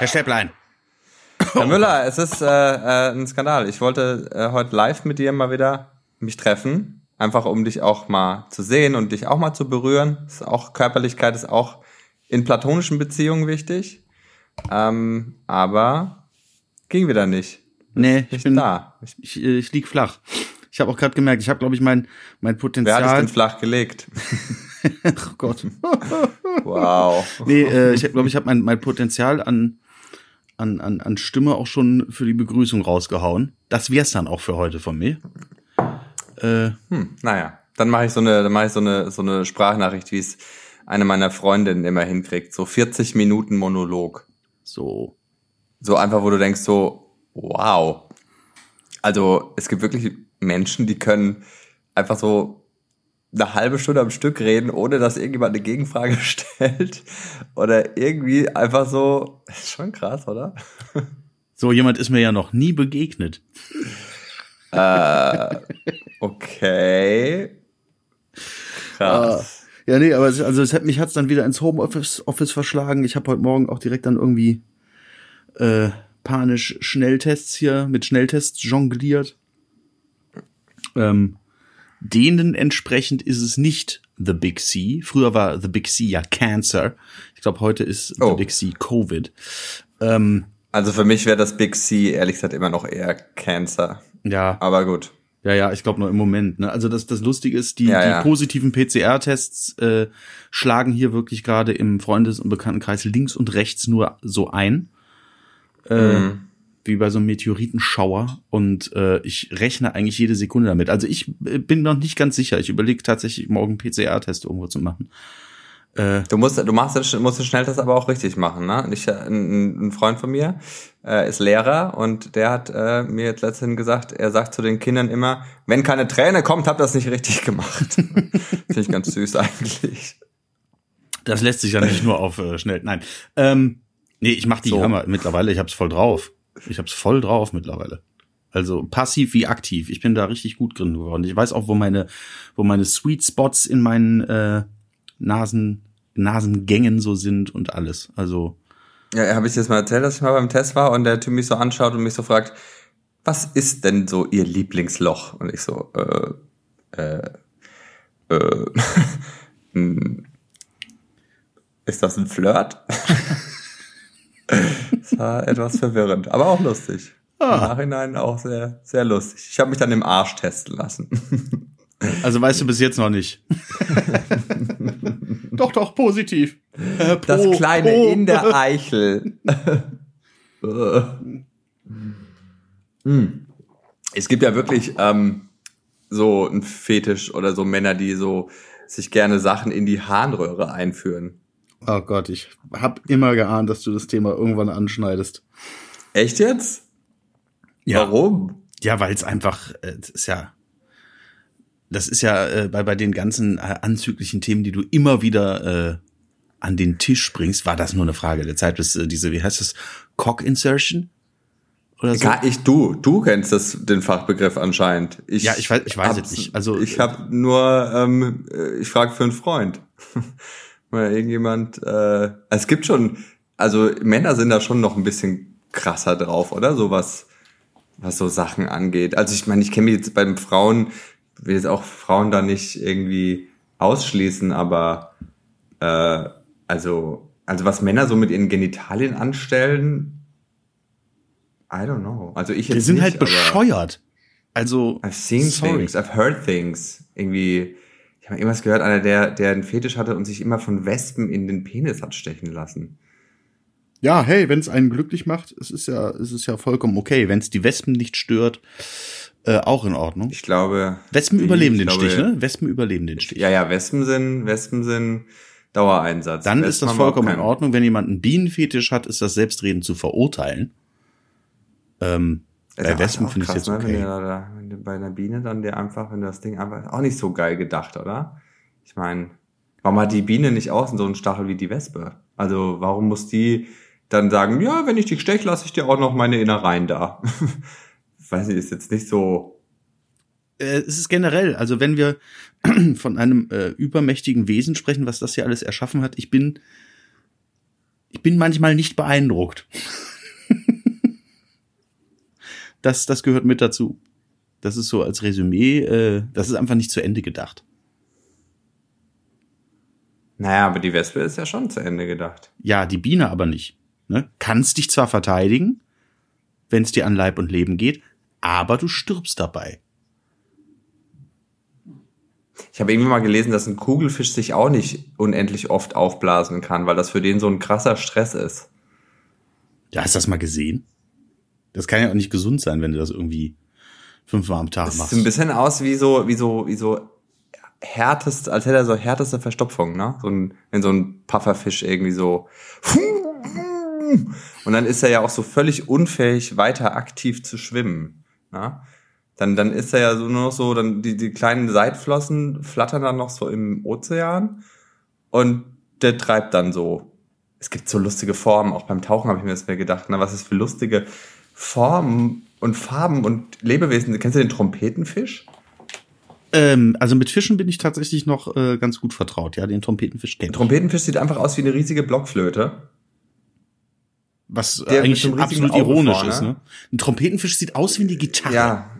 Herr Stäblein. Herr Müller, es ist äh, äh, ein Skandal. Ich wollte äh, heute live mit dir mal wieder mich treffen, einfach um dich auch mal zu sehen und dich auch mal zu berühren. Ist auch Körperlichkeit ist auch in platonischen Beziehungen wichtig, ähm, aber ging wieder nicht. Nee, ich Nicht bin da. Ich, ich, äh, ich lieg flach. Ich habe auch gerade gemerkt, ich habe, glaube ich, mein, mein Wer Potenzial. hat dich denn flach gelegt? oh Gott. Wow. Nee, äh, ich glaube, ich habe mein, mein Potenzial an, an, an, an Stimme auch schon für die Begrüßung rausgehauen. Das wär's dann auch für heute von mir. Äh, Hm, naja, dann mache ich so eine, dann mache ich so eine, so eine Sprachnachricht, wie es eine meiner Freundinnen immer hinkriegt. So 40 Minuten Monolog. so. So einfach, wo du denkst so, wow. Also es gibt wirklich Menschen, die können einfach so eine halbe Stunde am Stück reden, ohne dass irgendjemand eine Gegenfrage stellt. Oder irgendwie einfach so, ist schon krass, oder? So jemand ist mir ja noch nie begegnet. Okay. Krass. Ja, nee, aber es, also es hat mich hat's dann wieder ins Homeoffice Office verschlagen. Ich habe heute Morgen auch direkt dann irgendwie äh, panisch Schnelltests hier mit Schnelltests jongliert. Ähm, denen entsprechend ist es nicht The Big C. Früher war The Big C ja Cancer. Ich glaube, heute ist Oh. The Big C Covid. Ähm, Also für mich wäre das Big C ehrlich gesagt immer noch eher Cancer. ja, Aber gut. Ja, ja, ich glaube nur im Moment. Ne? Also das, das Lustige ist, die, Ja, die ja. positiven PCR-Tests äh, schlagen hier wirklich gerade im Freundes- und Bekanntenkreis links und rechts nur so ein. Äh, Mhm. Wie bei so einem Meteoritenschauer. Und äh, ich rechne eigentlich jede Sekunde damit. Also ich äh, bin noch nicht ganz sicher. Ich überlege tatsächlich, morgen PCR-Test irgendwo zu machen. Äh, Du musst, du machst, den- musst den Schnelltest aber auch richtig machen, ne? Ich, äh, ein, ein Freund von mir äh, ist Lehrer und der hat äh, mir jetzt letztens gesagt, er sagt zu den Kindern immer, wenn keine Träne kommt, habt ihr das nicht richtig gemacht. Finde ich ganz süß eigentlich. das lässt sich ja nicht nur auf äh, schnell. Nein. Ähm, nee, ich mach die So. Hammer mittlerweile. Ich hab's voll drauf. Ich hab's voll drauf mittlerweile. Also passiv wie aktiv. Ich bin da richtig gut drin geworden. Ich weiß auch, wo meine, wo meine Sweet Spots in meinen äh, Nasen, Nasengängen so sind und alles. Also Ja, habe ich dir das mal erzählt, dass ich mal beim Test war und der Typ mich so anschaut und mich so fragt, was ist denn so Ihr Lieblingsloch? Und ich so, äh, äh, äh, hm, ist das ein Flirt? das war etwas verwirrend, aber auch lustig. Im Nachhinein auch sehr, sehr lustig. Ich habe mich dann im Arsch testen lassen. Also weißt du bis jetzt noch nicht. doch, doch, positiv. Äh, pro, Das kleine pro. in der Eichel. Hm. es gibt ja wirklich ähm, so ein Fetisch oder so Männer, die so sich gerne Sachen in die Harnröhre einführen. Oh Gott, ich hab immer geahnt, dass du das Thema irgendwann anschneidest. Echt jetzt? Warum? Ja, weil es einfach, äh, das ist ja, das ist ja äh, bei, bei den ganzen äh, anzüglichen Themen, die du immer wieder äh, an den Tisch bringst, war das nur eine Frage der Zeit, bis äh, diese, wie heißt das, Cock Insertion? Oder so? Gar ich, du, du kennst das, den Fachbegriff anscheinend. Ich Ja, ich weiß- ich weiß es nicht. Also- ich habe nur, ähm, äh, ich frage für einen Freund, weil irgendjemand. Äh, es gibt schon, also Männer sind da schon noch ein bisschen krasser drauf, oder so was, was so Sachen angeht. Also ich meine, ich kenne mich jetzt bei den Frauen, will jetzt auch Frauen da nicht irgendwie ausschließen, aber äh, also, also was Männer so mit ihren Genitalien anstellen. I don't know. Also ich jetzt Die sind nicht, halt bescheuert. Also, I've seen sorry. things, I've heard things. Irgendwie, habe irgendwas gehört, einer, der, der einen Fetisch hatte und sich immer von Wespen in den Penis hat stechen lassen. Ja, hey, wenn es einen glücklich macht, es ist ja, es ist ja vollkommen okay. Wenn es die Wespen nicht stört, äh, auch in Ordnung. Ich glaube. Wespen ich überleben den glaube, Stich, ne? Wespen überleben den Stich. Ja, ja, Wespen sind, Wespen sind Dauereinsatz. Dann Wespen ist das vollkommen in Ordnung. Wenn jemand einen Bienenfetisch hat, ist das selbstredend zu verurteilen. Ähm, bei Wespen finde ich jetzt ne? Wenn, okay. du da, da, wenn du bei einer Biene dann der einfach, wenn das Ding einfach, auch nicht so geil gedacht, oder? Ich meine, warum hat die Biene nicht außen so einen Stachel wie die Wespe? Also, warum muss die dann sagen, ja, wenn ich dich stech, lasse ich dir auch noch meine Innereien da? Weiß nicht, ist jetzt nicht so, Äh, es ist generell, also wenn wir von einem äh, übermächtigen Wesen sprechen, was das hier alles erschaffen hat, ich bin ich bin manchmal nicht beeindruckt. das, das gehört mit dazu. Das ist so als Resümee, äh, das ist einfach nicht zu Ende gedacht. Naja, aber die Wespe ist ja schon zu Ende gedacht. Ja, die Biene aber nicht. Ne? Kannst dich zwar verteidigen, wenn es dir an Leib und Leben geht, aber du stirbst dabei. Ich habe irgendwie mal gelesen, dass ein Kugelfisch sich auch nicht unendlich oft aufblasen kann, weil das für den so ein krasser Stress ist. Ja, hast du das mal gesehen? Das kann ja auch nicht gesund sein, wenn du das irgendwie fünfmal am Tag Das machst. sieht ein bisschen aus wie so, wie so, wie so härtest, als hätte er so härteste Verstopfung, ne? So ein, wenn so ein Pufferfisch irgendwie so. Und dann ist er ja auch so völlig unfähig, weiter aktiv zu schwimmen. Ne? Dann, dann ist er ja so nur noch so, dann die, die kleinen Seitflossen flattern dann noch so im Ozean und der treibt dann so. Es gibt so lustige Formen, auch beim Tauchen habe ich mir das mehr gedacht, ne? was es für lustige Formen und Farben und Lebewesen. Kennst du den Trompetenfisch? Ähm, also mit Fischen bin ich tatsächlich noch äh, ganz gut vertraut. Ja, den Trompetenfisch kennt. Trompetenfisch sieht einfach aus wie eine riesige Blockflöte. Was Der eigentlich absolut Auge ironisch vorne. ist. Ne? Ein Trompetenfisch sieht aus wie eine Gitarre. Ja.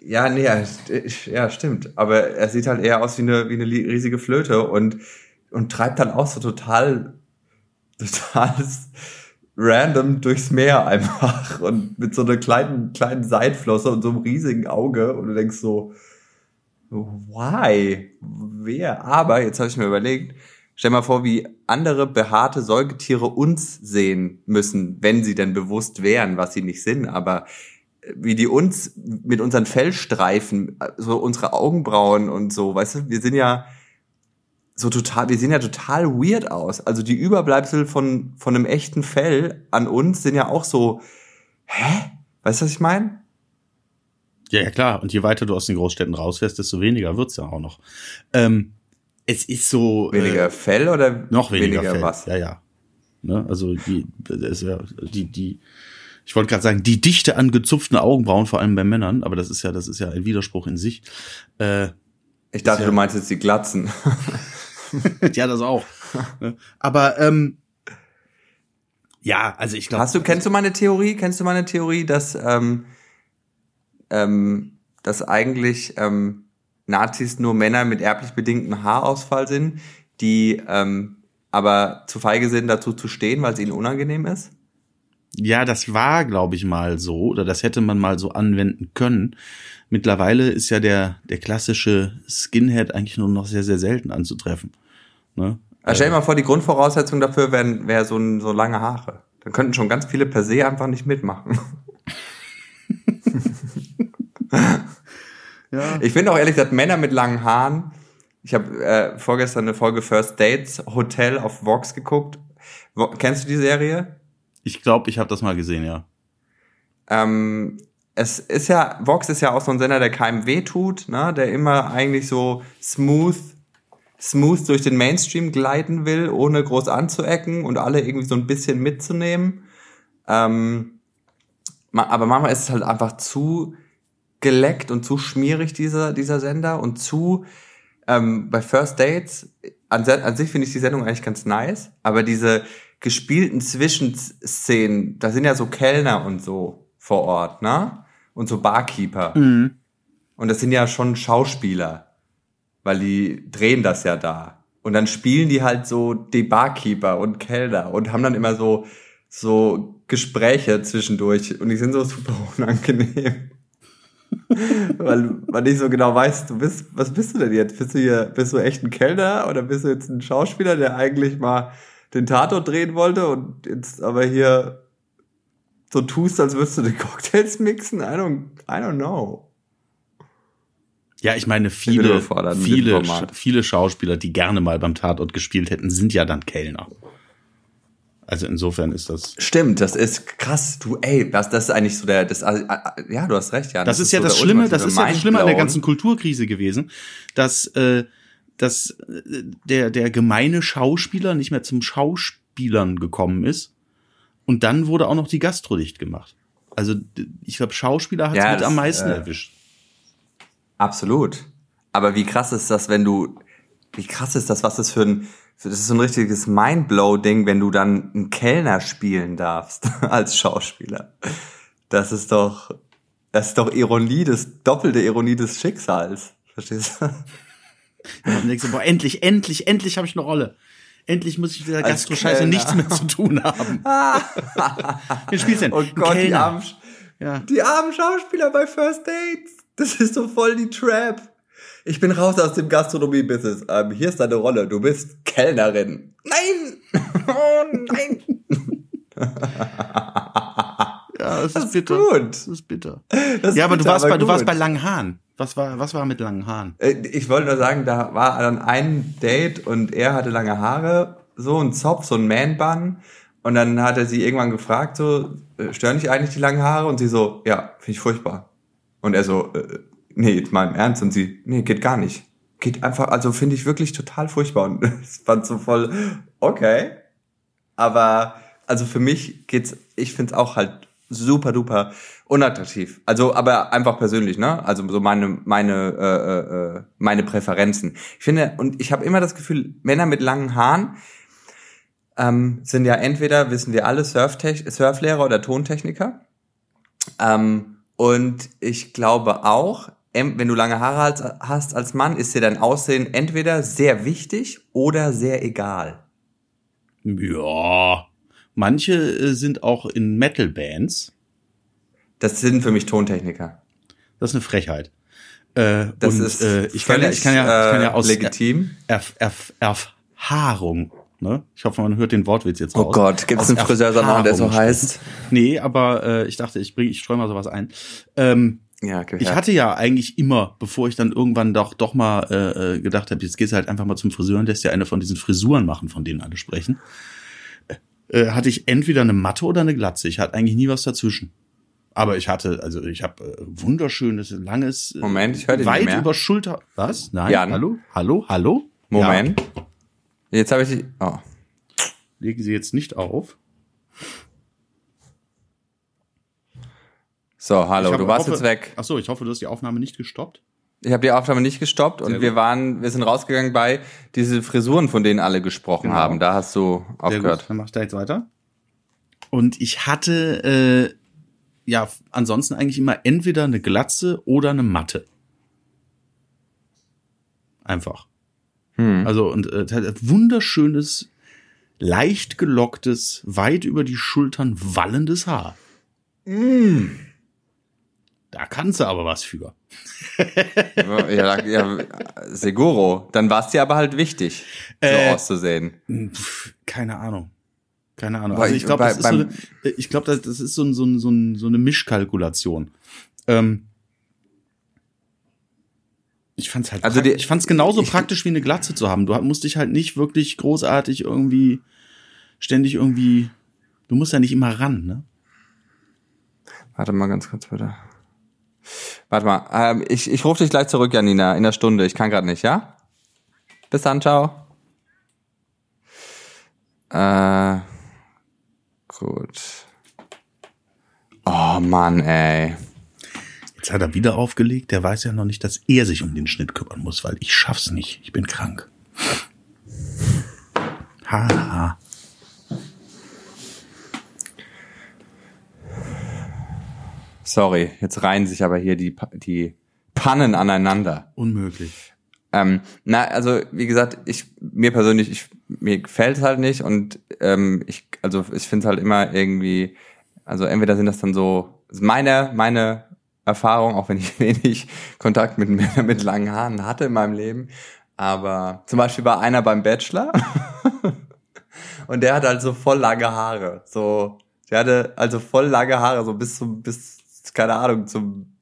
Ja, nee, ja, st- ja, stimmt. Aber er sieht halt eher aus wie eine, wie eine riesige Flöte und, und treibt dann auch so total, total random durchs Meer einfach und mit so einer kleinen, kleinen Seitflosse und so einem riesigen Auge und du denkst so, why? Wer? Aber jetzt habe ich mir überlegt, stell mal vor, wie andere behaarte Säugetiere uns sehen müssen, wenn sie denn bewusst wären, was sie nicht sind, aber äh, wie die uns mit unseren Fellstreifen, so unsere Augenbrauen und so, weißt du, wir sind ja so total, wir sehen ja total weird aus. Also die Überbleibsel von, von einem echten Fell an uns sind ja auch so, hä? Weißt du, was ich meine? Ja, ja, klar. Und je weiter du aus den Großstädten rausfährst, desto weniger wird's ja auch noch. Ähm, es ist so. Weniger Äh, Fell oder noch weniger, Fell. was? Ja, ja. Ne? Also die, das ist ja, die, die, ich wollte gerade sagen, die Dichte an gezupften Augenbrauen, vor allem bei Männern, aber das ist ja, das ist ja ein Widerspruch in sich. Äh, Ich dachte, Ja. du meinst jetzt die Glatzen. ja, das auch. Ne? aber ähm, ja, also ich glaube. Hast du, kennst du meine Theorie? Kennst du meine Theorie, dass, ähm, ähm, dass eigentlich ähm, Nazis nur Männer mit erblich bedingtem Haarausfall sind, die ähm, aber zu feige sind, dazu zu stehen, weil es ihnen unangenehm ist? Ja, das war, glaube ich, mal so, oder das hätte man mal so anwenden können. Mittlerweile ist ja der, der klassische Skinhead eigentlich nur noch sehr, sehr selten anzutreffen. Ne? Also stell dir mal vor, die Grundvoraussetzung dafür wären wär so, so lange Haare. Dann könnten schon ganz viele per se einfach nicht mitmachen. Ja. Ich finde auch ehrlich gesagt, Männer mit langen Haaren. Ich habe äh, vorgestern eine Folge First Dates Hotel auf Vox geguckt. Wo, kennst du die Serie? Ich glaube, ich habe das mal gesehen, ja. Ähm, es ist ja, Vox ist ja auch so ein Sender, der keinem weh tut, ne? der immer eigentlich so smooth, smooth durch den Mainstream gleiten will, ohne groß anzuecken und alle irgendwie so ein bisschen mitzunehmen. Ähm, aber manchmal ist es halt einfach zu geleckt und zu schmierig, dieser, dieser Sender, und zu, ähm, bei First Dates, an, an sich finde ich die Sendung eigentlich ganz nice, aber diese gespielten Zwischenszenen, da sind ja so Kellner und so vor Ort, ne? Und so Barkeeper. Mhm. Und das sind ja schon Schauspieler, weil die drehen das ja da. Und dann spielen die halt so die Barkeeper und Kellner und haben dann immer so, so Gespräche zwischendurch und die sind so super unangenehm. weil man nicht so genau weiß, du bist, was bist du denn jetzt? Bist du hier, bist du echt ein Kellner oder bist du jetzt ein Schauspieler, der eigentlich mal den Tatort drehen wollte und jetzt aber hier so tust, als würdest du die Cocktails mixen? I don't, I don't know. Ja, ich meine, viele, viele, viele Schauspieler, die gerne mal beim Tatort gespielt hätten, sind ja dann Kellner. Also insofern ist das. Stimmt, das ist krass. Du, ey, das, das ist eigentlich so der, das, äh, äh, ja, du hast recht, ja. Das, ist ja so das Schlimme, das ist ja das Schlimme an der ganzen Kulturkrise gewesen, dass, äh, dass äh, der, der gemeine Schauspieler nicht mehr zum Schauspielern gekommen ist. Und dann wurde auch noch die Gastro dicht gemacht. Also ich glaube, Schauspieler hat es Ja, mit das, am meisten äh, erwischt. Absolut. Aber wie krass ist das, wenn du, wie krass ist das, was das für ein, das ist so ein richtiges Mindblow-Ding, wenn du dann einen Kellner spielen darfst als Schauspieler. Das ist doch, das ist doch Ironie des, doppelte Ironie des Schicksals. Verstehst du? Und denkst du, boah, endlich, endlich, endlich habe ich eine Rolle. Endlich muss ich mit dieser Gastro-Scheiße nichts mehr zu tun haben. Wen spielst du denn? Oh Gott, die armen, Ja. die armen Schauspieler bei First Dates. Das ist so voll die Trap. Ich bin raus aus dem Gastronomie-Business. Ähm, hier ist deine Rolle. Du bist Kellnerin. Nein! Oh nein! Ja, das, Das ist bitter. gut. Das ist bitter. Das ja, aber ist du warst, aber bei, du warst bei langen Haaren. Was war, was war mit langen Haaren? Äh, Ich wollte nur sagen, da war dann ein Date und er hatte lange Haare, so ein Zopf, so ein Man-Bun. Und dann hat er sie irgendwann gefragt, so, äh, stören dich eigentlich die langen Haare? Und sie so, ja, finde ich furchtbar. Und er so, äh, nee, jetzt mal im Ernst. Und sie, nee, geht gar nicht. Geht einfach, also finde ich wirklich total furchtbar. Und ich fand so voll, okay. Aber, also für mich geht's, ich find's auch halt super duper unattraktiv. Also, aber einfach persönlich, ne? Also so meine, meine, äh, äh, meine Präferenzen. Ich finde, und ich habe immer das Gefühl, Männer mit langen Haaren ähm, sind ja entweder, wissen wir alle, Surftech Surflehrer oder Tontechniker. Ähm, und ich glaube auch, wenn du lange Haare hast als Mann, ist dir dein Aussehen entweder sehr wichtig oder sehr egal. Ja. Manche äh, sind auch in Metal-Bands. Das sind für mich Tontechniker. Das ist eine Frechheit. Äh, Das und, ist äh, ich, kann ja, ich, kann ja, ich kann ja aus legitim. Erf Erf Erfahrung, ne? Ich hoffe, man hört den Wortwitz jetzt raus. Oh Gott, gibt es einen Friseursalon, der so heißt? Nee, aber äh, ich dachte, ich bring, ich streue mal sowas ein. Ähm, Ja, gehört. ich hatte ja eigentlich immer, bevor ich dann irgendwann doch doch mal äh, äh, gedacht habe, jetzt gehst du halt einfach mal zum Friseur und lässt ja eine von diesen Frisuren machen, von denen alle sprechen, äh, hatte ich entweder eine Matte oder eine Glatze. Ich hatte eigentlich nie was dazwischen. Aber ich hatte, also ich habe äh, wunderschönes, langes, äh, Moment, ich höre weit nicht mehr. über Schulter. Was? Nein? Jan? Hallo? Hallo? Hallo? Moment. Ja. Jetzt habe ich die. Oh. Legen Sie jetzt nicht auf. So, hallo, hab- du warst hoffe, jetzt weg. Ach so, ich hoffe, du hast die Aufnahme nicht gestoppt. Ich habe die Aufnahme nicht gestoppt und wir waren, wir sind rausgegangen bei diese Frisuren, von denen alle gesprochen Genau. haben. Da hast du aufgehört. dann mach ich da jetzt weiter. Und ich hatte äh, ja ansonsten eigentlich immer entweder eine Glatze oder eine Matte. Einfach. Hm. Also und äh, wunderschönes, leicht gelocktes, weit über die Schultern wallendes Haar. Mm. Da kannst du aber was für. ja, ja, Seguro. Dann war es dir aber halt wichtig, so Äh, auszusehen. Pff, keine Ahnung. Keine Ahnung. Also ich glaube, das ist so, eine- ich glaube, das, das ist so, ein, so, ein, so, ein, so eine Mischkalkulation. Ähm, ich fand's halt, Also also die- ich fand's genauso ich- praktisch wie eine Glatze zu haben. Du musst dich halt nicht wirklich großartig irgendwie ständig irgendwie. Du musst ja nicht immer ran, ne? Warte mal ganz kurz bitte. Warte mal, ähm, ich, ich rufe dich gleich zurück, Janina, in der Stunde. Ich kann gerade nicht, ja? Bis dann, ciao. Äh, gut. Oh Mann, ey. Jetzt hat er wieder aufgelegt. Der weiß ja noch nicht, dass er sich um den Schnitt kümmern muss, weil ich schaff's nicht. Ich bin krank. Haha. Sorry, jetzt reihen sich aber hier die, die Pannen aneinander. Unmöglich. Ähm, na, also wie gesagt, ich mir persönlich, ich, mir gefällt es halt nicht und ähm, ich, also ich finde es halt immer irgendwie, also entweder sind das dann so meine meine Erfahrung, auch wenn ich wenig Kontakt mit Männern mit langen Haaren hatte in meinem Leben, aber zum Beispiel war einer beim Bachelor und der hatte halt so voll lange Haare, so der hatte also voll lange Haare, so bis zum bis keine Ahnung zum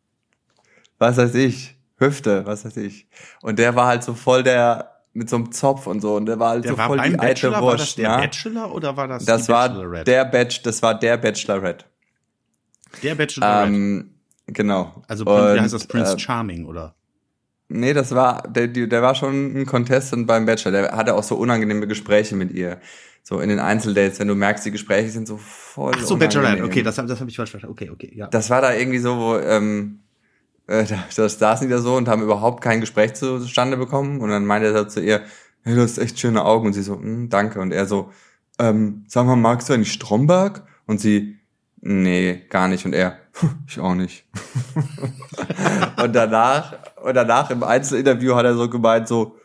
was weiß ich, Hüfte, was weiß ich. Und der war halt so voll der, mit so einem Zopf und so, und der war halt Der so war voll die alte Bachelor, war das Wurst, der ne? Bachelor oder war das Das war Bachelorette? der Batch, das war der Bachelorette. der Bachelorette. Ähm, genau. also wie Und, heißt das Prince äh, Charming oder? Nee, das war, der, der war schon ein Contestant beim Bachelor. Der hatte auch so unangenehme Gespräche mit ihr. So in den Einzeldates, wenn du merkst, die Gespräche sind so voll. Ach so. Bachelorette. Okay, das, hab- das habe ich falsch verstanden. Okay, okay, ja. das war da irgendwie so, wo, ähm, äh, da, da saßen die da so und haben überhaupt kein Gespräch zustande bekommen. Und dann meinte er so zu ihr, hey, du hast echt schöne Augen. Und sie so, hm, danke. Und er so, ähm, sag mal, magst du eigentlich Stromberg? Und sie, nee, gar nicht. Und er, ich auch nicht. und danach, und danach im Einzelinterview hat er so gemeint, so,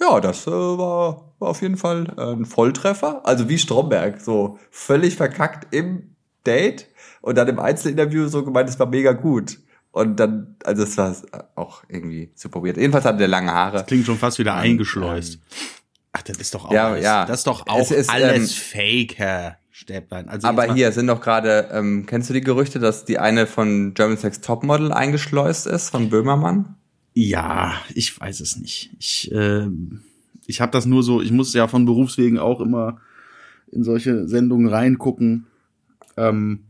ja, das äh, war, war auf jeden Fall ein Volltreffer. Also wie Stromberg, so völlig verkackt im Date und dann im Einzelinterview so gemeint, es war mega gut. Und dann, also es war auch irgendwie super weird. Jedenfalls hatte der lange Haare. Das klingt schon fast wieder eingeschleust. Ach, das ist doch auch ja, alles, ja. das ist doch auch ist, alles ähm, Fake, Herr Stäblein. Also aber hier sind doch gerade, ähm, kennst du die Gerüchte, dass die eine von German Sex Topmodel eingeschleust ist, von Böhmermann? Ja, ich weiß es nicht. Ich, äh, ich habe das nur so, ich muss ja von Berufswegen auch immer in solche Sendungen reingucken. Ähm,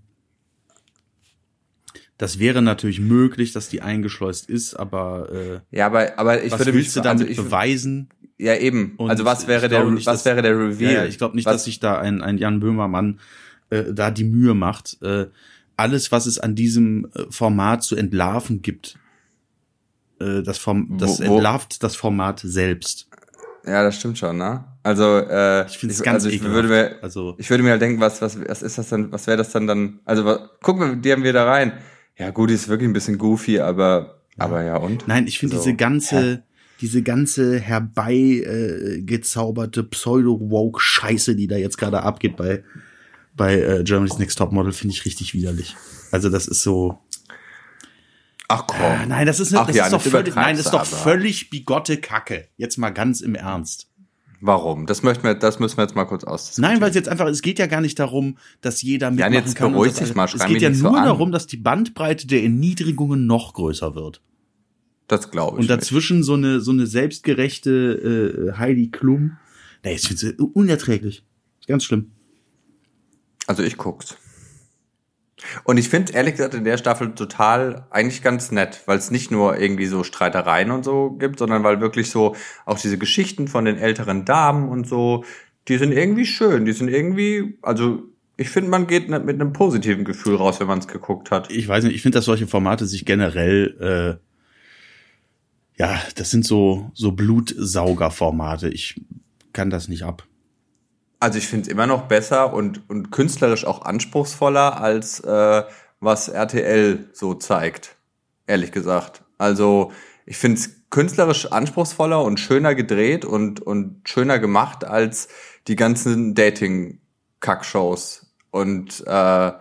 das wäre natürlich möglich, dass die eingeschleust ist, aber äh, ja, aber aber ich was würde willst mich du damit also ich, beweisen? Ja, eben. Und also was wäre der nicht, was dass, wäre der Reveal? Ja, ich glaube nicht, was? dass sich da ein, ein Jan Böhmermann äh, da die Mühe macht. Äh, alles, was es an diesem äh, Format zu entlarven gibt, äh, das, Form, das wo, wo? entlarvt das Format selbst. Ja, das stimmt schon, ne? Also äh, ich finde es ganz also ich würde mir, also ich würde mir halt denken, was was was ist das dann? Was wäre das dann dann? Also was, gucken wir, die haben wir da rein. Ja, gut, ist wirklich ein bisschen goofy, aber aber ja und? Nein, ich finde so. diese ganze Hä? diese ganze herbeigezauberte äh, Pseudo-Woke-Scheiße, die da jetzt gerade abgeht bei, bei äh, Germany's Next Top Model, finde ich richtig widerlich. Also das ist so. Ach komm. Äh, nein, das ist, Ach, das ja, ist doch völlig, nein, das ist doch aber. völlig bigotte Kacke. Jetzt mal ganz im Ernst. Warum? Das möchten wir, das müssen wir jetzt mal kurz aus. Nein, weil es jetzt einfach, es geht ja gar nicht darum, dass jeder mitmachen ja, jetzt kann. Beruhig dich mal, es geht ja nur so darum, dass die Bandbreite der Erniedrigungen noch größer wird. Das glaube ich. Und dazwischen nicht. so eine so eine selbstgerechte äh, Heidi Klum. Nee, ich finde es unerträglich. Ganz schlimm. Also ich guck's. Und ich finde ehrlich gesagt in der Staffel total eigentlich ganz nett, weil es nicht nur irgendwie so Streitereien und so gibt, sondern weil wirklich so auch diese Geschichten von den älteren Damen und so, die sind irgendwie schön, die sind irgendwie, also ich finde, man geht mit einem positiven Gefühl raus, wenn man es geguckt hat. Ich weiß nicht, ich finde, dass solche Formate sich generell äh, ja, das sind so, so Blutsaugerformate. Ich kann das nicht ab. Also ich finde es immer noch besser und, und künstlerisch auch anspruchsvoller, als äh, was RTL so zeigt, ehrlich gesagt. Also ich finde es künstlerisch anspruchsvoller und schöner gedreht und, und schöner gemacht als die ganzen Dating-Kackshows. Und, äh,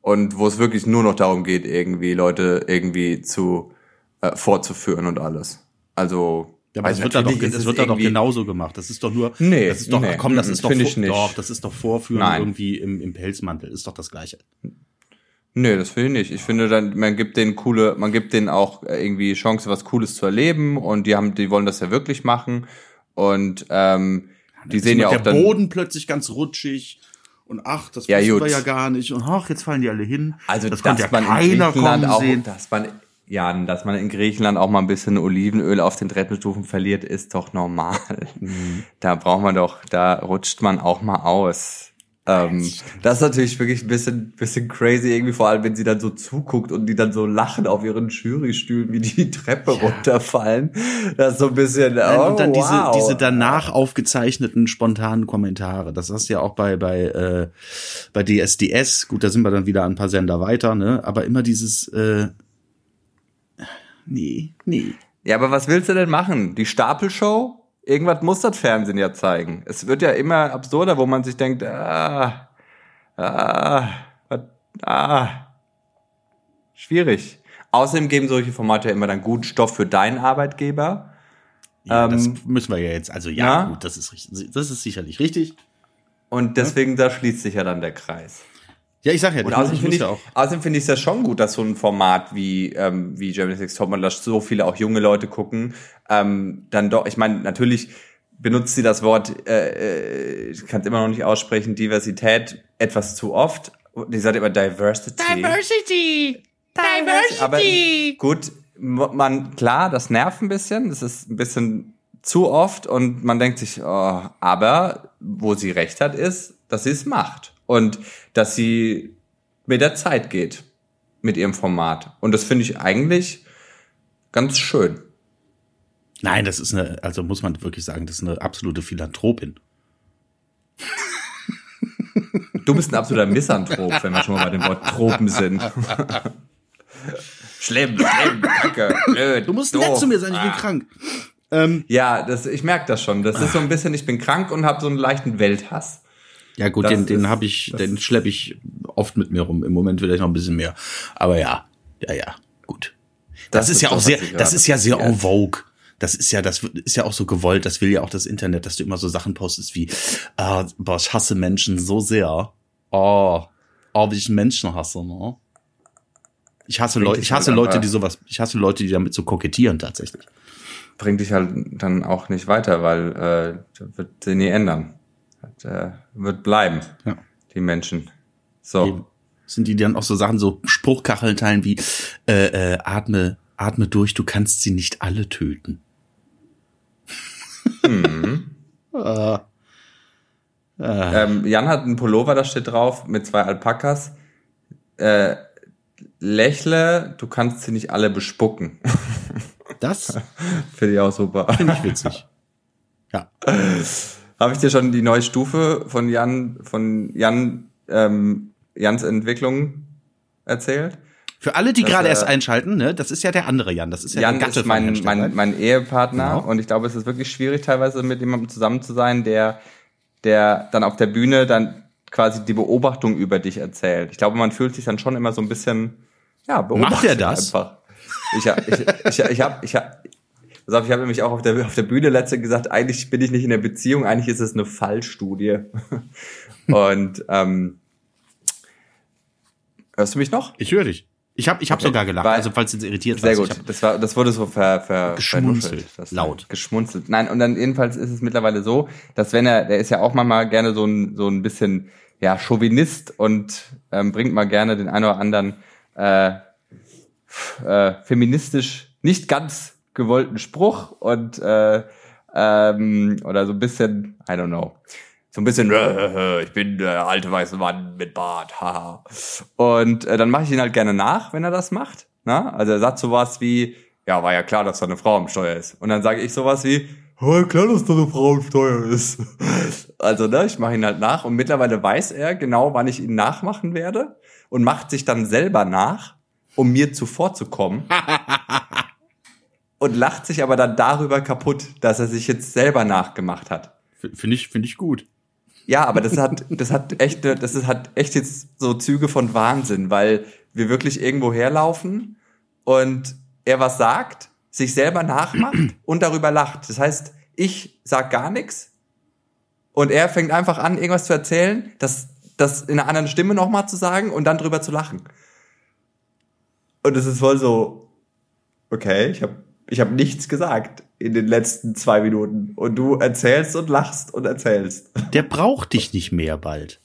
und wo es wirklich nur noch darum geht, irgendwie Leute irgendwie zu äh, fortzuführen und alles. Also ja, aber das wird, da doch, das wird da doch genauso gemacht. Das ist doch nur, nee, das ist doch, nee, komm, das ist doch, ich nicht. doch, das ist doch Vorführen Nein. irgendwie im, im Pelzmantel. Ist doch das Gleiche. Nee, das finde ich nicht. Ich finde dann, man gibt denen coole, man gibt denen auch äh, irgendwie Chance, was Cooles zu erleben und die haben, die wollen das ja wirklich machen und ähm, die sehen ja auch der dann. Der Boden plötzlich ganz rutschig und ach, das ja, gut. wir ja gar nicht und ach, jetzt fallen die alle hin. Also das dass ja man keiner in Griechenland auch, sehen. dass man ja, dass man in Griechenland auch mal ein bisschen Olivenöl auf den Treppenstufen verliert, ist doch normal. Mhm. Da braucht man doch, da rutscht man auch mal aus. Ähm, das ist natürlich wirklich ein bisschen, bisschen crazy irgendwie, vor allem wenn sie dann so zuguckt und die dann so lachen auf ihren Jurystühlen, wie die Treppe Ja. runterfallen. Das ist so ein bisschen, oh, und dann diese, wow. diese danach aufgezeichneten spontanen Kommentare. Das hast du ja auch bei, bei, äh, bei DSDS. Gut, da sind wir dann wieder ein paar Sender weiter, ne? Aber immer dieses, äh, nee, nee. Ja, aber was willst du denn machen? Die Stapelshow? Irgendwas muss das Fernsehen ja zeigen. Es wird ja immer absurder, wo man sich denkt, ah, ah, ah, schwierig. Außerdem geben solche Formate ja immer dann guten Stoff für deinen Arbeitgeber. Ja, das Ähm, müssen wir ja jetzt. Also ja, na? gut, das ist richtig, das ist sicherlich richtig. Und deswegen, da schließt sich ja dann der Kreis. Ja, ich sag ja, Und außerdem ich finde muss ich, ja auch. außerdem finde ich es ja schon gut, dass so ein Format wie, ähm, wie Germany's Next Topmodel, dass so viele auch junge Leute gucken, ähm, dann doch, ich meine, natürlich benutzt sie das Wort, äh, äh, ich kann es immer noch nicht aussprechen, Diversität etwas zu oft. Die sagt immer Diversity. Diversity! Aber Diversity! gut, m- man, klar, das nervt ein bisschen, das ist ein bisschen zu oft und man denkt sich, oh, aber wo sie recht hat, ist, dass sie es macht und dass sie mit der Zeit geht mit ihrem Format. Und das finde ich eigentlich ganz schön. Nein, das ist eine, also muss man wirklich sagen, das ist eine absolute Philanthropin. Du bist ein absoluter Misanthrop, wenn wir schon mal bei dem Wort Tropen sind. schlimm, schlimm, kacke, blöd. Du musst doof. nett zu mir sein, ich bin Ah. krank. Ähm, Ja, das, ich merke das schon. Das ist so ein bisschen, ich bin krank und habe so einen leichten Welthass. Ja gut, Das den, den habe ich, den schleppe ich oft mit mir rum. Im Moment vielleicht noch ein bisschen mehr. Aber ja, ja, ja, gut. Das, Das ist ist ja auch sehr, das ist ja sehr en vogue. Das ist ja, das ist ja auch so gewollt. Das will ja auch das Internet, dass du immer so Sachen postest wie, äh, boah, ich hasse Menschen so sehr. Oh, oh, wie ich Menschen hasse, ne? Ich hasse Leute, ich hasse halt Leute, die sowas, ich hasse Leute, die damit so kokettieren tatsächlich. Bringt dich halt dann auch nicht weiter, weil äh, das wird sie nie ändern. Äh, wird bleiben, Ja. die Menschen. So. Eben. Sind die dann auch so Sachen, so Spruchkacheln teilen wie äh, äh, atme, atme durch, du kannst sie nicht alle töten. Mhm. Äh, äh, Ähm, Jan hat einen Pullover, da steht drauf, mit zwei Alpakas. Äh, lächle, du kannst sie nicht alle bespucken. das Finde ich auch super. finde ich witzig. Ja. Habe ich dir schon die neue Stufe von Jan, von Jan, ähm, Jans Entwicklung erzählt? Für alle, die gerade äh, erst einschalten, ne, das ist ja der andere Jan. Das ist ja Jan der Gatte ist mein, mein, mein Ehepartner Genau. und ich glaube, es ist wirklich schwierig, teilweise mit jemandem zusammen zu sein, der, der dann auf der Bühne dann quasi die Beobachtung über dich erzählt. Ich glaube, man fühlt sich dann schon immer so ein bisschen, ja, beobachtet Macht er das? Einfach. Ich, ich, ich, ich habe, ich hab, pass auf, ich habe nämlich auch auf der, auf der Bühne letzte gesagt, eigentlich bin ich nicht in der Beziehung, eigentlich ist es eine Fallstudie. und ähm, hörst du mich noch? Ich höre dich. Ich habe ich hab Okay. sogar gelacht, Weil- also falls es irritiert Sehr gut. Das war, das wurde so ver, ver, Geschmunzelt. das- Laut. Geschmunzelt. Nein, und dann jedenfalls ist es mittlerweile so, dass wenn er, der ist ja auch manchmal gerne so ein, so ein bisschen, ja, Chauvinist und ähm, bringt mal gerne den einen oder anderen äh, äh, feministisch nicht ganz gewollten Spruch und äh, ähm, oder so ein bisschen, I don't know, so ein bisschen, ich bin der alte weiße Mann mit Bart, haha. Und äh, dann mache ich ihn halt gerne nach, wenn er das macht. Na? Also er sagt sowas wie, ja, war ja klar, dass da eine Frau am Steuer ist. Und dann sage ich sowas wie, war ja klar, dass da eine Frau am Steuer ist. Also, ne, ich mache ihn halt nach und mittlerweile weiß er genau, wann ich ihn nachmachen werde und macht sich dann selber nach, um mir zuvorzukommen. Und lacht sich aber dann darüber kaputt, dass er sich jetzt selber nachgemacht hat. Finde ich, finde ich gut. Ja, aber das hat, das hat echt, das ist, hat echt jetzt so Züge von Wahnsinn, weil wir wirklich irgendwo herlaufen und er was sagt, sich selber nachmacht und darüber lacht. Das heißt, ich sag gar nichts und er fängt einfach an, irgendwas zu erzählen, das, das in einer anderen Stimme nochmal zu sagen und dann drüber zu lachen. Und es ist voll so, okay, ich habe ich hab nichts gesagt in den letzten zwei Minuten und du erzählst und lachst und erzählst. Der braucht dich nicht mehr bald.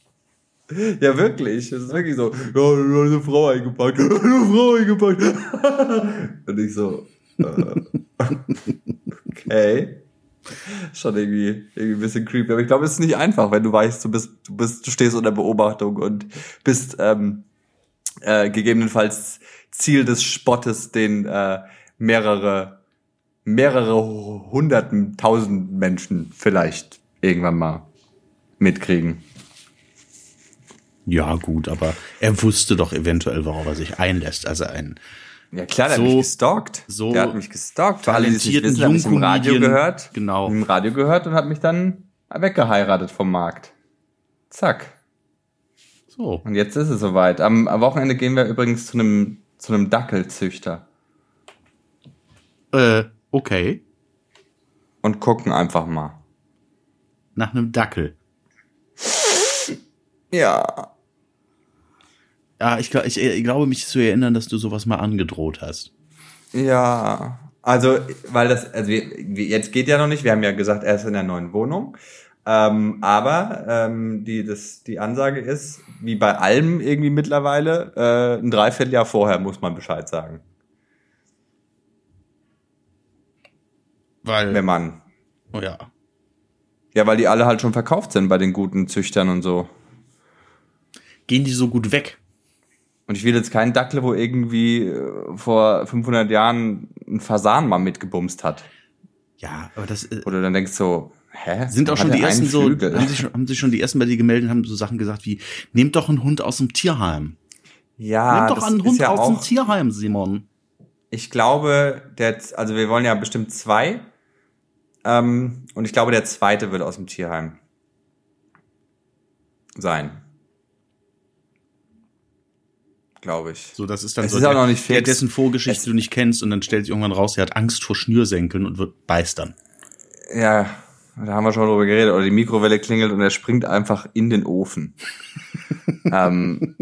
Ja, wirklich. Das ist wirklich so, ja, eine Frau eingepackt, eine Frau eingepackt. Und ich so, äh, okay. Schon irgendwie, irgendwie ein bisschen creepy. Aber ich glaube, es ist nicht einfach, wenn du weißt, du bist, du bist, du stehst unter Beobachtung und bist ähm, äh, gegebenenfalls Ziel des Spottes, den äh, mehrere, mehrere hunderten, tausend Menschen vielleicht irgendwann mal mitkriegen. Ja, gut, aber er wusste doch eventuell, worauf er sich einlässt. Also ein, Ja klar, der So- hat mich gestalkt. so der hat mich gestalkt. Nicht talentierten ich im Radio gehört. Genau. Im Radio gehört und hat mich dann weggeheiratet vom Markt. Zack. so. Und jetzt ist es soweit. Am, am Wochenende gehen wir übrigens zu einem zu einem Dackelzüchter Äh, okay. und gucken einfach mal. Nach einem Dackel. Ja. Ja, ich, ich, ich glaube, mich zu erinnern, dass du sowas mal angedroht hast. Ja. Also, weil das, also wir- jetzt geht ja noch nicht, wir haben ja gesagt, er ist in der neuen Wohnung. Ähm, aber ähm, die, das, die Ansage ist, wie bei allem irgendwie mittlerweile, äh, ein Dreivierteljahr vorher muss man Bescheid sagen. Weil, Wenn man. oh ja. Ja, weil die alle halt schon verkauft sind bei den guten Züchtern und so. Gehen die so gut weg? Und ich will jetzt keinen Dackel, wo irgendwie äh, vor 500 Jahren ein Fasan mal mitgebumst hat. Ja, aber das. Äh, Oder dann denkst so, hä? Sind auch schon die ersten so, haben sich, schon, haben sich schon die ersten bei dir gemeldet, haben so Sachen gesagt wie, nehmt doch einen Hund aus dem Tierheim. Ja, nehmt doch einen Hund ja aus dem Tierheim, Simon. ich glaube, der, also wir wollen ja bestimmt zwei. Ähm, und ich glaube, der zweite wird aus dem Tierheim sein. Glaube ich. So, das ist dann Es so ist auch noch nicht der, fix. dessen Vorgeschichte Es- du nicht kennst und dann stellt sich irgendwann raus, er hat Angst vor Schnürsenkeln und wird beißt dann. Ja, da haben wir schon drüber geredet. Oder die Mikrowelle klingelt und er springt einfach in den Ofen. ähm,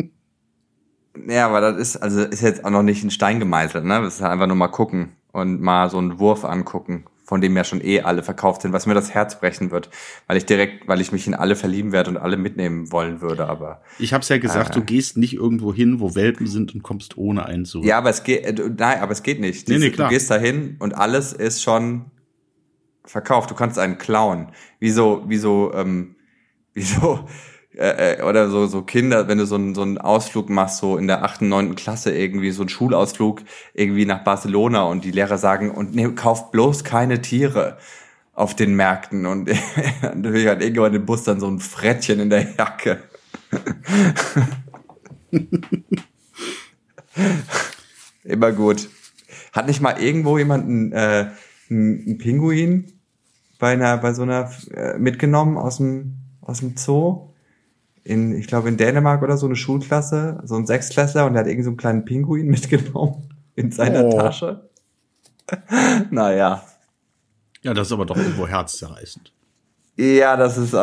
ja, aber das ist, also ist jetzt auch noch nicht in Stein gemeißelt, ne? Das ist halt einfach nur mal gucken und mal so einen Wurf angucken, von dem ja schon eh alle verkauft sind, was mir das Herz brechen wird, weil ich direkt, weil ich mich in alle verlieben werde und alle mitnehmen wollen würde, aber. Ich hab's ja gesagt, Ah. du gehst nicht irgendwo hin, wo Welpen sind und kommst ohne einen zurück. Ja, aber es geht, äh, nein, aber es geht nicht. Nee, nee, klar. Du gehst dahin und alles ist schon verkauft. Du kannst einen klauen. Wie so, wie so, ähm, wie so, äh, äh, oder so, so Kinder, wenn du so einen, so einen Ausflug machst, so in der achten, neunten Klasse irgendwie, so einen Schulausflug irgendwie nach Barcelona und die Lehrer sagen, und nee, kauft bloß keine Tiere auf den Märkten und natürlich hat irgendwann im Bus dann so ein Frettchen in der Jacke. Immer gut. Hat nicht mal irgendwo jemand einen, äh, einen Pinguin bei einer, bei so einer äh, mitgenommen aus dem, aus dem Zoo? In, ich glaube in Dänemark oder so eine Schulklasse, so ein Sechsklässler und der hat irgendwie so einen kleinen Pinguin mitgenommen in seiner Oh. Tasche. naja. Ja, das ist aber doch irgendwo herzzerreißend. Ja, das ist, äh,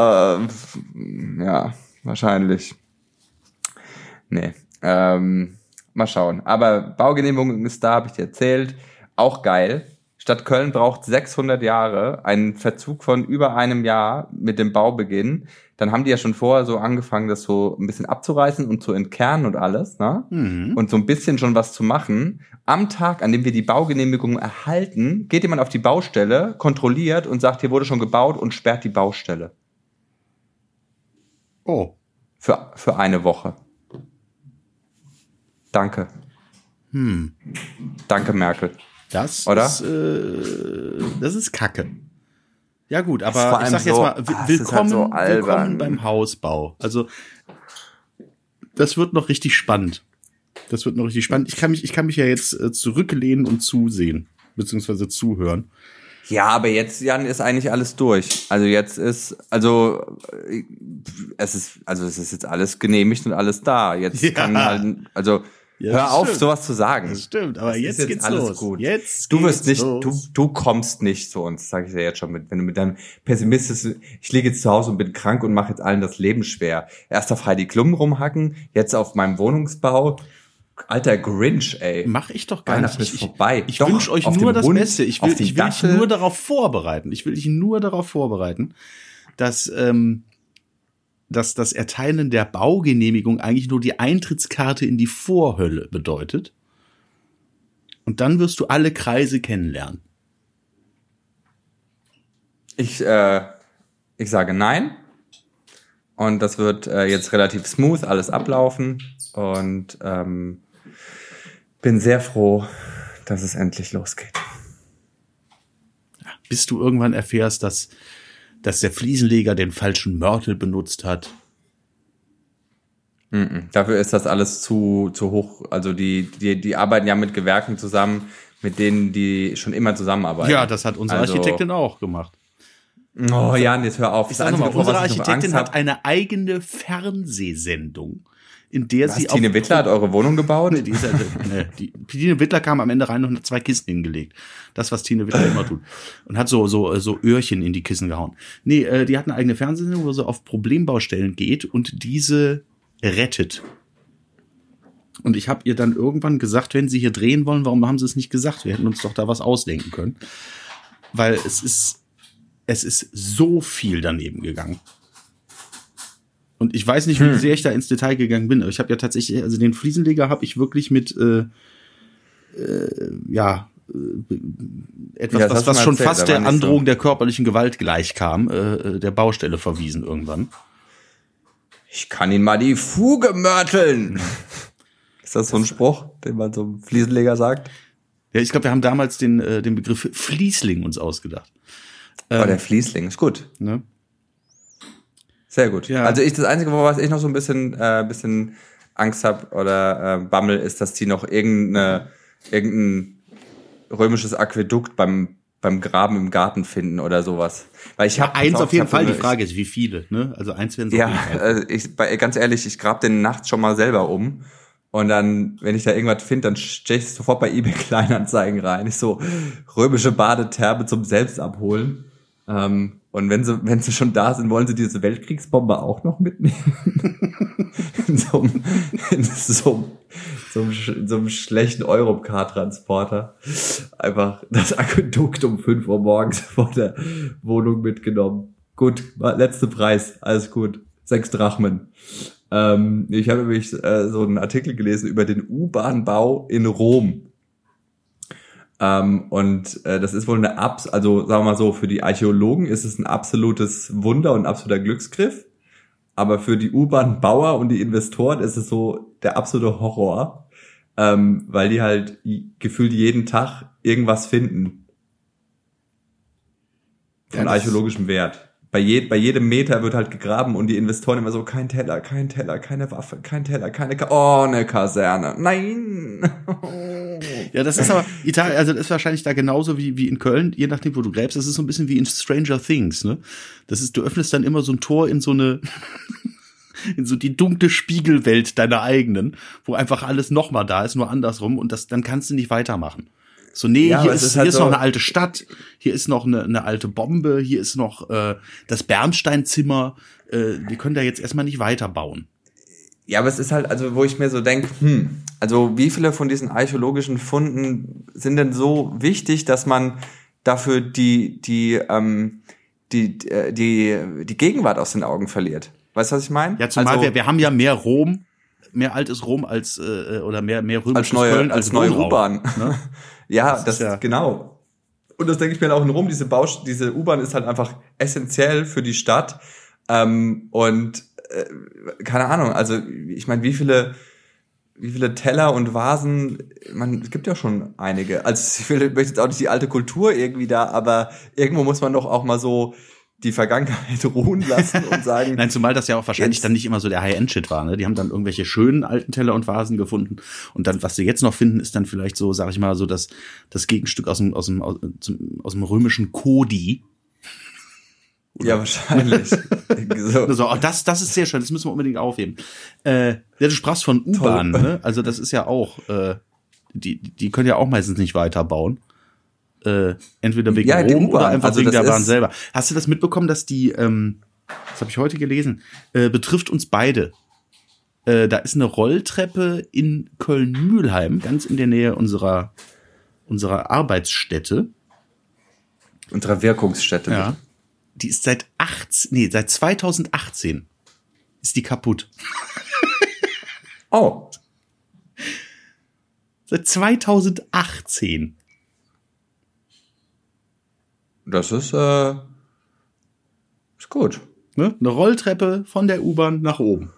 ja, wahrscheinlich. Nee, ähm, mal schauen. Aber Baugenehmigung ist da, habe ich dir erzählt. Auch geil. Stadt Köln braucht 600 Jahre, einen Verzug von über einem Jahr mit dem Baubeginn. Dann haben die ja schon vorher so angefangen, das so ein bisschen abzureißen und zu entkernen und alles, ne? Mhm. Und so ein bisschen schon was zu machen. Am Tag, an dem wir die Baugenehmigung erhalten, geht jemand auf die Baustelle, kontrolliert und sagt, hier wurde schon gebaut und sperrt die Baustelle. Oh. Für, für eine Woche. Danke. Hm. Danke, Merkel. Das Oder? ist, äh, das ist Kacke. Ja gut, aber ich sag jetzt so- mal, ah, ist willkommen, halt so willkommen beim Hausbau. Also das wird noch richtig spannend. Das wird noch richtig spannend. Ich kann mich, ich kann mich ja jetzt äh, zurücklehnen und zusehen, beziehungsweise zuhören. Ja, aber jetzt, Jan, ist eigentlich alles durch. Also jetzt ist, also äh, es ist, also es ist jetzt alles genehmigt und alles da. Jetzt Ja. kann halt, also Ja, hör auf, stimmt. sowas zu sagen. Das stimmt, aber Das jetzt, ist geht's los. gut. Jetzt du wirst nicht, los. du, du kommst nicht zu uns, sage ich dir jetzt schon mit, wenn du mit deinem pessimistischen, ich liege jetzt zu Hause und bin krank und mache jetzt allen das Leben schwer. Erst auf Heidi Klum rumhacken, jetzt auf meinem Wohnungsbau. Alter Grinch, ey. Mach ich doch gar Weihnachten nicht. ist Ich, vorbei. ich Doch, wünsche euch nur das Hund, Beste. Ich will, ich will dich nur darauf vorbereiten. Ich will dich nur darauf vorbereiten, dass ähm, dass das Erteilen der Baugenehmigung eigentlich nur die Eintrittskarte in die Vorhölle bedeutet. Und dann wirst du alle Kreise kennenlernen. Ich, äh, ich sage nein. Und das wird äh, jetzt relativ smooth alles ablaufen. Und ähm, bin sehr froh, dass es endlich losgeht. Bis du irgendwann erfährst, dass, dass der Fliesenleger den falschen Mörtel benutzt hat. Mhm. Dafür ist das alles zu, zu hoch. Also die, die, die arbeiten ja mit Gewerken zusammen, mit denen die schon immer zusammenarbeiten. Ja, das hat unsere Also- Architektin auch gemacht. Oh Jan, jetzt hör auf. Ich Das sag nochmal, unsere Architektin hat eine eigene Fernsehsendung, in der Was, sie Tine Wittler hat eure Wohnung gebaut? Nee, die, ist ja, nee, die Tine Wittler kam am Ende rein und hat zwei Kisten hingelegt. Das, was Tine Wittler immer tut. Und hat so, so, so Öhrchen in die Kissen gehauen. Nee, äh, die hat eine eigene Fernsehsendung, wo sie auf Problembaustellen geht und diese rettet. Und ich habe ihr dann irgendwann gesagt, wenn sie hier drehen wollen, warum haben sie es nicht gesagt? Wir hätten uns doch da was ausdenken können. Weil es ist, es ist so viel daneben gegangen. Und ich weiß nicht, wie Hm. sehr ich da ins Detail gegangen bin. Aber ich habe ja tatsächlich, also den Fliesenleger habe ich wirklich mit, äh, äh, ja, äh, etwas, Ja, was, was schon erzählt, fast der Androhung so. der körperlichen Gewalt gleichkam, äh, äh, der Baustelle verwiesen irgendwann. Ich kann ihn mal die Fuge mörteln. Ist das so ein Spruch, den man so einem Fliesenleger sagt? Ja, ich glaube, wir haben damals den, äh, den Begriff Fließling uns ausgedacht. Ähm, oh, der Fließling ist gut. Ne? Sehr gut. Ja. Also ich das Einzige, was ich noch so ein bisschen, äh, bisschen Angst habe oder äh, Bammel, ist, dass die noch irgendeine, irgendein römisches Aquädukt beim beim Graben im Garten finden oder sowas. Weil ich habe ja, eins auf jeden Fall. Die Frage ist, wie viele? Ne? Also eins werden so. Ja, äh, ich, bei, ganz ehrlich, ich grab den nachts schon mal selber um und dann, wenn ich da irgendwas finde, dann stelle ich sofort bei eBay Kleinanzeigen rein. Ich so römische Badetherbe zum Selbstabholen. Ähm, und wenn sie, wenn sie schon da sind, wollen sie diese Weltkriegsbombe auch noch mitnehmen? in so einem, in so, so, einem, so einem schlechten Europcar-Transporter. Einfach das Aquädukt um 5 Uhr morgens vor der Wohnung mitgenommen. Gut, letzter Preis, alles gut. Sechs Drachmen. Ähm, ich habe nämlich äh, so einen Artikel gelesen über den U-Bahn-Bau in Rom. Ähm, und äh, das ist wohl eine Abs, also sagen wir mal so, für die Archäologen ist es ein absolutes Wunder und ein absoluter Glücksgriff. Aber für die U-Bahn-Bauer und die Investoren ist es so der absolute Horror, ähm, weil die halt gefühlt jeden Tag irgendwas finden von ja, archäologischem Wert bei, je, bei jedem Meter wird halt gegraben und die Investoren immer so, kein Teller, kein Teller, keine Waffe, kein Teller, keine, Ka oh, eine Kaserne, nein. ja, das ist aber, Italien, also das ist wahrscheinlich da genauso wie, wie in Köln, je nachdem, wo du gräbst, das ist so ein bisschen wie in Stranger Things, ne? Das ist, du öffnest dann immer so ein Tor in so eine, in so die dunkle Spiegelwelt deiner eigenen, wo einfach alles nochmal da ist, nur andersrum und das, dann kannst du nicht weitermachen. So, nee, ja, hier, ist, ist hier halt ist so noch eine alte Stadt, hier ist noch eine, eine alte Bombe, hier ist noch äh, das Bernsteinzimmer. Äh, wir können da jetzt erstmal nicht weiterbauen. Ja, aber es ist halt, also wo ich mir so denke, hm, also wie viele von diesen archäologischen Funden sind denn so wichtig, dass man dafür die, die, ähm, die, äh, die, die Gegenwart aus den Augen verliert? Weißt du, was ich meine? Ja, zumal also, wir, wir haben ja mehr Rom, mehr altes Rom als äh, oder mehr mehr römisches als neue, Köln als, als neue U-Bahn. Ne? Ja, das, das ja genau. Und das denke ich mir auch in Rom, diese Bausch, diese U-Bahn ist halt einfach essentiell für die Stadt. Ähm, und äh, keine Ahnung, also ich meine, wie viele, wie viele Teller und Vasen, man, es gibt ja schon einige. Also ich will, möchte jetzt auch nicht die alte Kultur irgendwie da, aber irgendwo muss man doch auch mal so die Vergangenheit ruhen lassen und sagen. Nein, zumal das ja auch wahrscheinlich dann nicht immer so der High-End-Shit war. Ne? Die haben dann irgendwelche schönen alten Teller und Vasen gefunden. Und dann, was sie jetzt noch finden, ist dann vielleicht so, sag ich mal, so das, das Gegenstück aus dem, aus dem, aus, dem, aus dem römischen Kodi. Oder? Ja, wahrscheinlich. so. so, oh, das, das ist sehr schön, das müssen wir unbedingt aufheben. Äh, ja, du sprachst von U-Bahn, ne? Also das ist ja auch, äh, die, die können ja auch meistens nicht weiterbauen äh, entweder wegen ja, Rom oder einfach also wegen der Bahn selber. Hast du das mitbekommen, dass die, ähm, das habe ich heute gelesen, äh, betrifft uns beide. Äh, da ist eine Rolltreppe in Köln-Mühlheim, ganz in der Nähe unserer, unserer Arbeitsstätte. Unserer Wirkungsstätte. Ja. Die ist seit 18, nee, seit 2018 ist die kaputt. oh. Seit 2018. Das ist, äh, ist gut. Ne? Eine Rolltreppe von der U-Bahn nach oben.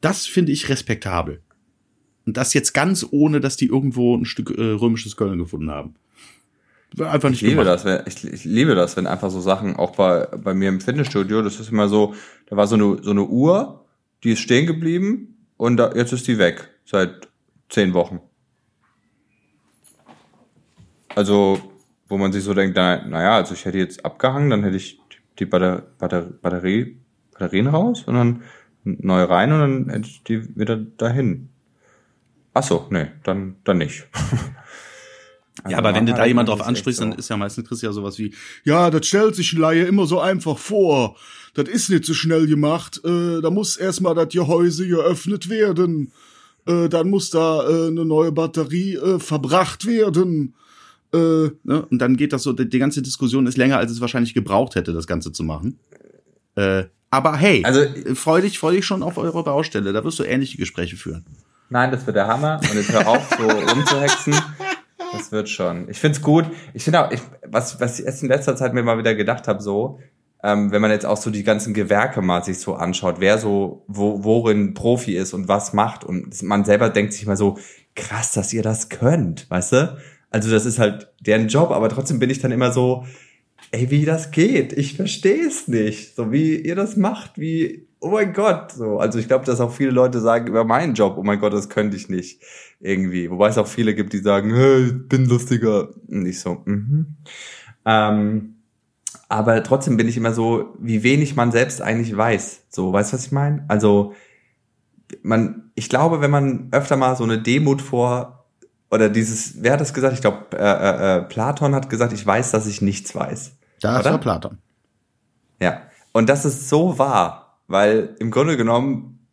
Das finde ich respektabel. Und das jetzt ganz ohne, dass die irgendwo ein Stück äh, römisches Köln gefunden haben. Einfach nicht ich liebe das, wenn, ich, ich liebe das, wenn einfach so Sachen, auch bei, bei mir im Fitnessstudio, das ist immer so, da war so eine, so eine Uhr, die ist stehen geblieben und da, jetzt ist die weg, seit zehn Wochen. Also, wo man sich so denkt, na, naja, also ich hätte jetzt abgehangen, dann hätte ich die Batter Batter Batterie, Batterien raus und dann neu rein und dann hätte ich die wieder dahin. Ach so, nee, dann, dann nicht. Also ja, aber wenn du da jemand drauf ansprichst, so. dann ist ja meistens kriegst du ja sowas wie, ja, das stellt sich Laie immer so einfach vor. Das ist nicht so schnell gemacht. Äh, da muss erstmal das Gehäuse geöffnet werden. Äh, dann muss da äh, eine neue Batterie äh, verbracht werden. Äh, ne? Und dann geht das so, die, die, ganze Diskussion ist länger, als es wahrscheinlich gebraucht hätte, das Ganze zu machen. Äh, aber hey, also, freu dich, freu dich schon auf eure Baustelle, da wirst du ähnliche Gespräche führen. Nein, das wird der Hammer. Und jetzt hör auf, so rumzuhexen. Das wird schon. Ich find's gut. Ich finde auch, ich, was, was ich erst in letzter Zeit mir mal wieder gedacht habe, so, ähm, wenn man jetzt auch so die ganzen Gewerke mal sich so anschaut, wer so wo, worin Profi ist und was macht und man selber denkt sich mal so, krass, dass ihr das könnt, weißt du? Also das ist halt deren Job, aber trotzdem bin ich dann immer so, ey, wie das geht, ich verstehe es nicht, so wie ihr das macht, wie, oh mein Gott, so. Also ich glaube, dass auch viele Leute sagen über meinen Job, oh mein Gott, das könnte ich nicht, irgendwie. Wobei es auch viele gibt, die sagen, hey, ich bin lustiger. Und ich so, mhm. Ähm, aber trotzdem bin ich immer so, wie wenig man selbst eigentlich weiß. So, weißt du, was ich meine? Also, man, ich glaube, wenn man öfter mal so eine Demut vor oder dieses, wer hat das gesagt? Ich glaube, äh, äh, äh, Platon hat gesagt, ich weiß, dass ich nichts weiß. Da ist war Platon. Ja. Und das ist so wahr, weil im Grunde genommen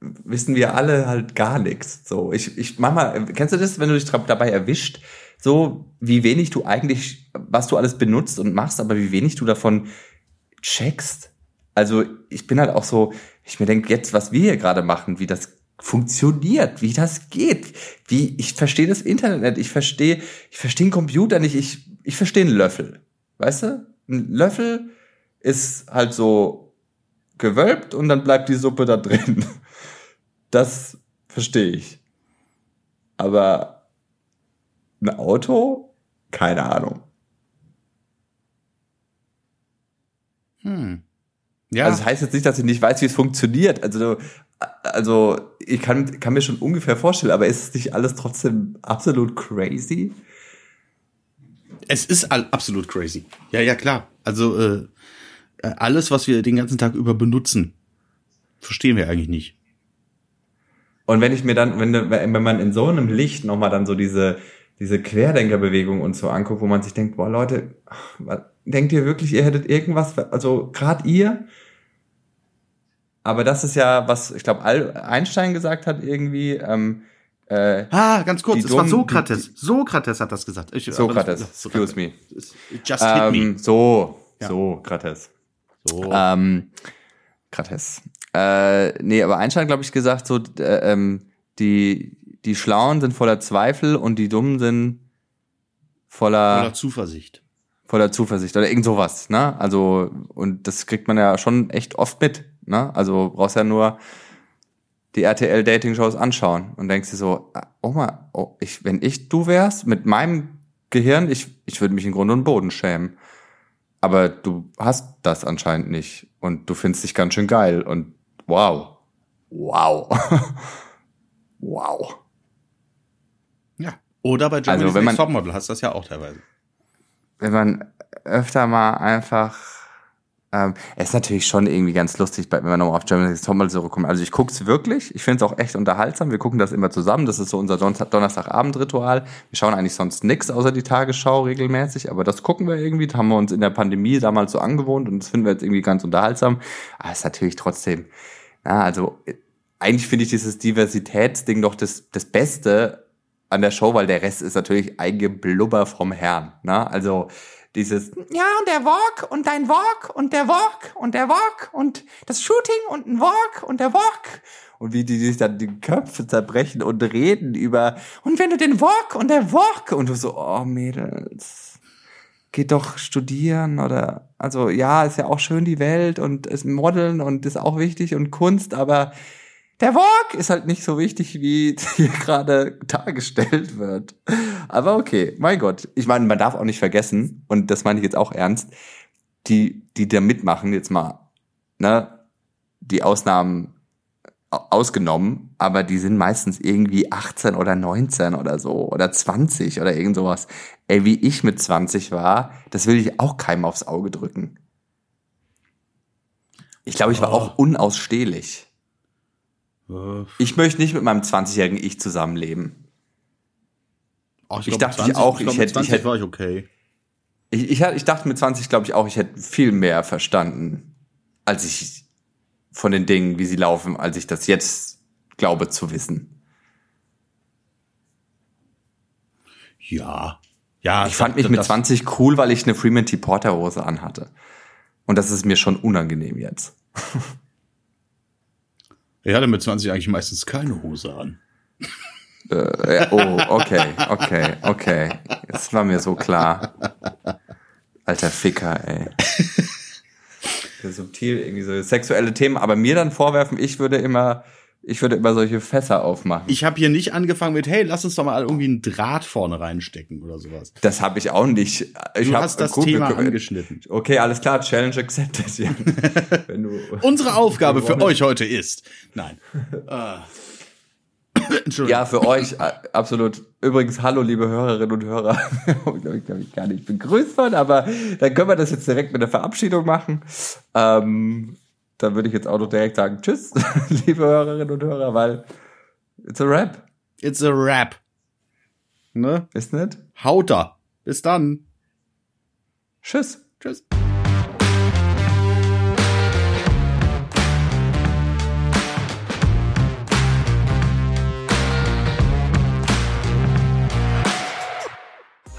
wissen wir alle halt gar nichts. So, ich, ich, manchmal, kennst du das, wenn du dich dabei erwischt, so wie wenig du eigentlich, was du alles benutzt und machst, aber wie wenig du davon checkst? Also ich bin halt auch so, ich mir denke jetzt, was wir hier gerade machen, wie das funktioniert, wie das geht, wie ich verstehe das Internet nicht, ich verstehe, ich verstehe einen Computer nicht, ich ich verstehe einen Löffel, weißt du? Ein Löffel ist halt so gewölbt und dann bleibt die Suppe da drin. Das verstehe ich. Aber ein Auto? Keine Ahnung. Hm. Ja. Also das heißt jetzt nicht, dass ich nicht weiß, wie es funktioniert. Also, also ich kann, kann mir schon ungefähr vorstellen, aber ist es nicht alles trotzdem absolut crazy? Es ist absolut crazy. Ja, ja, klar. Also äh, alles, was wir den ganzen Tag über benutzen, verstehen wir eigentlich nicht. Und wenn ich mir dann, wenn, wenn man in so einem Licht nochmal dann so diese, diese Querdenkerbewegung und so anguckt, wo man sich denkt, boah Leute, denkt ihr wirklich, ihr hättet irgendwas, also gerade ihr, aber das ist ja, was ich glaube Einstein gesagt hat irgendwie. Ähm, äh, ah, ganz kurz, es war Sokrates. Die, Sokrates hat das gesagt. Ich, Sokrates, das, excuse me. Just hit ähm, me. So, ja. Sokrates. So. Ähm, Krates. Äh, nee, aber Einstein, glaube ich, gesagt, so, äh, ähm, die, die Schlauen sind voller Zweifel und die Dummen sind voller, voller Zuversicht. Voller Zuversicht oder irgend sowas, ne? Also, und das kriegt man ja schon echt oft mit, ne? Also brauchst ja nur die RTL-Dating-Shows anschauen und denkst dir so, oh mal, oh, ich, wenn ich du wärst, mit meinem Gehirn, ich, ich würde mich in Grund und Boden schämen. Aber du hast das anscheinend nicht und du findest dich ganz schön geil und wow. Wow. wow. Ja. Oder bei Germany's also, man, Topmodel hast du das ja auch teilweise. Wenn man öfter mal einfach ähm, es ist natürlich schon irgendwie ganz lustig, wenn wir nochmal auf Germany's Topmodel zurückkommen. Also ich gucke es wirklich. Ich finde es auch echt unterhaltsam. Wir gucken das immer zusammen. Das ist so unser Donnerstagabend-Ritual. Wir schauen eigentlich sonst nichts außer die Tagesschau regelmäßig. Aber das gucken wir irgendwie. Da haben wir uns in der Pandemie damals so angewohnt. Und das finden wir jetzt irgendwie ganz unterhaltsam. Aber es ist natürlich trotzdem, na, also eigentlich finde ich dieses Diversitätsding doch das, das Beste an der Show, weil der Rest ist natürlich Eingeblubber vom Herrn. Na? Also dieses, ja, und der Walk und dein Walk und der Walk und der Walk und das Shooting und ein Walk und der Walk. Und wie die sich dann die Köpfe zerbrechen und reden über, und wenn du den Walk und der Walk und du so, oh Mädels, geht doch studieren oder, also ja, ist ja auch schön die Welt und ist Modeln und ist auch wichtig und Kunst, aber der Walk ist halt nicht so wichtig, wie hier gerade dargestellt wird. Aber okay, mein Gott. Ich meine, man darf auch nicht vergessen, und das meine ich jetzt auch ernst, die, die da mitmachen, jetzt mal, ne, die Ausnahmen ausgenommen, aber die sind meistens irgendwie 18 oder 19 oder so oder 20 oder irgend sowas. Ey, wie ich mit 20 war, das will ich auch keinem aufs Auge drücken. Ich glaube, ich war oh. auch unausstehlich. Ich möchte nicht mit meinem 20-jährigen Ich zusammenleben. Ach, ich, ich dachte 20, auch, ich, glaub, ich hätte, ich hätte, war ich okay. Ich, ich, ich dachte mit 20, glaube ich auch, ich hätte viel mehr verstanden, als ich von den Dingen, wie sie laufen, als ich das jetzt glaube zu wissen. Ja. Ja. Ich fand mich mit 20 cool, weil ich eine Freeman T. Porter Hose anhatte. Und das ist mir schon unangenehm jetzt. Er hatte mit 20 eigentlich meistens keine Hose an. Äh, oh, okay, okay, okay. Das war mir so klar. Alter Ficker, ey. subtil irgendwie so sexuelle Themen, aber mir dann vorwerfen, ich würde immer ich würde immer solche Fässer aufmachen. Ich habe hier nicht angefangen mit, hey, lass uns doch mal irgendwie einen Draht vorne reinstecken oder sowas. Das habe ich auch nicht. Ich Du hast das Thema wir- angeschnitten. Okay, alles klar, Challenge accepted. Ja. Unsere Aufgabe für euch heute ist. Nein. Äh. Entschuldigung. ja, für euch äh, absolut. Übrigens, hallo, liebe Hörerinnen und Hörer. ich glaube, ich, glaub, ich gar nicht begrüßt worden, aber dann können wir das jetzt direkt mit der Verabschiedung machen. Ähm, dann würde ich jetzt auch noch direkt sagen, tschüss, liebe Hörerinnen und Hörer, weil it's a rap. It's a rap. Ne? Ist nicht? Haut da. Bis dann. Tschüss. Tschüss.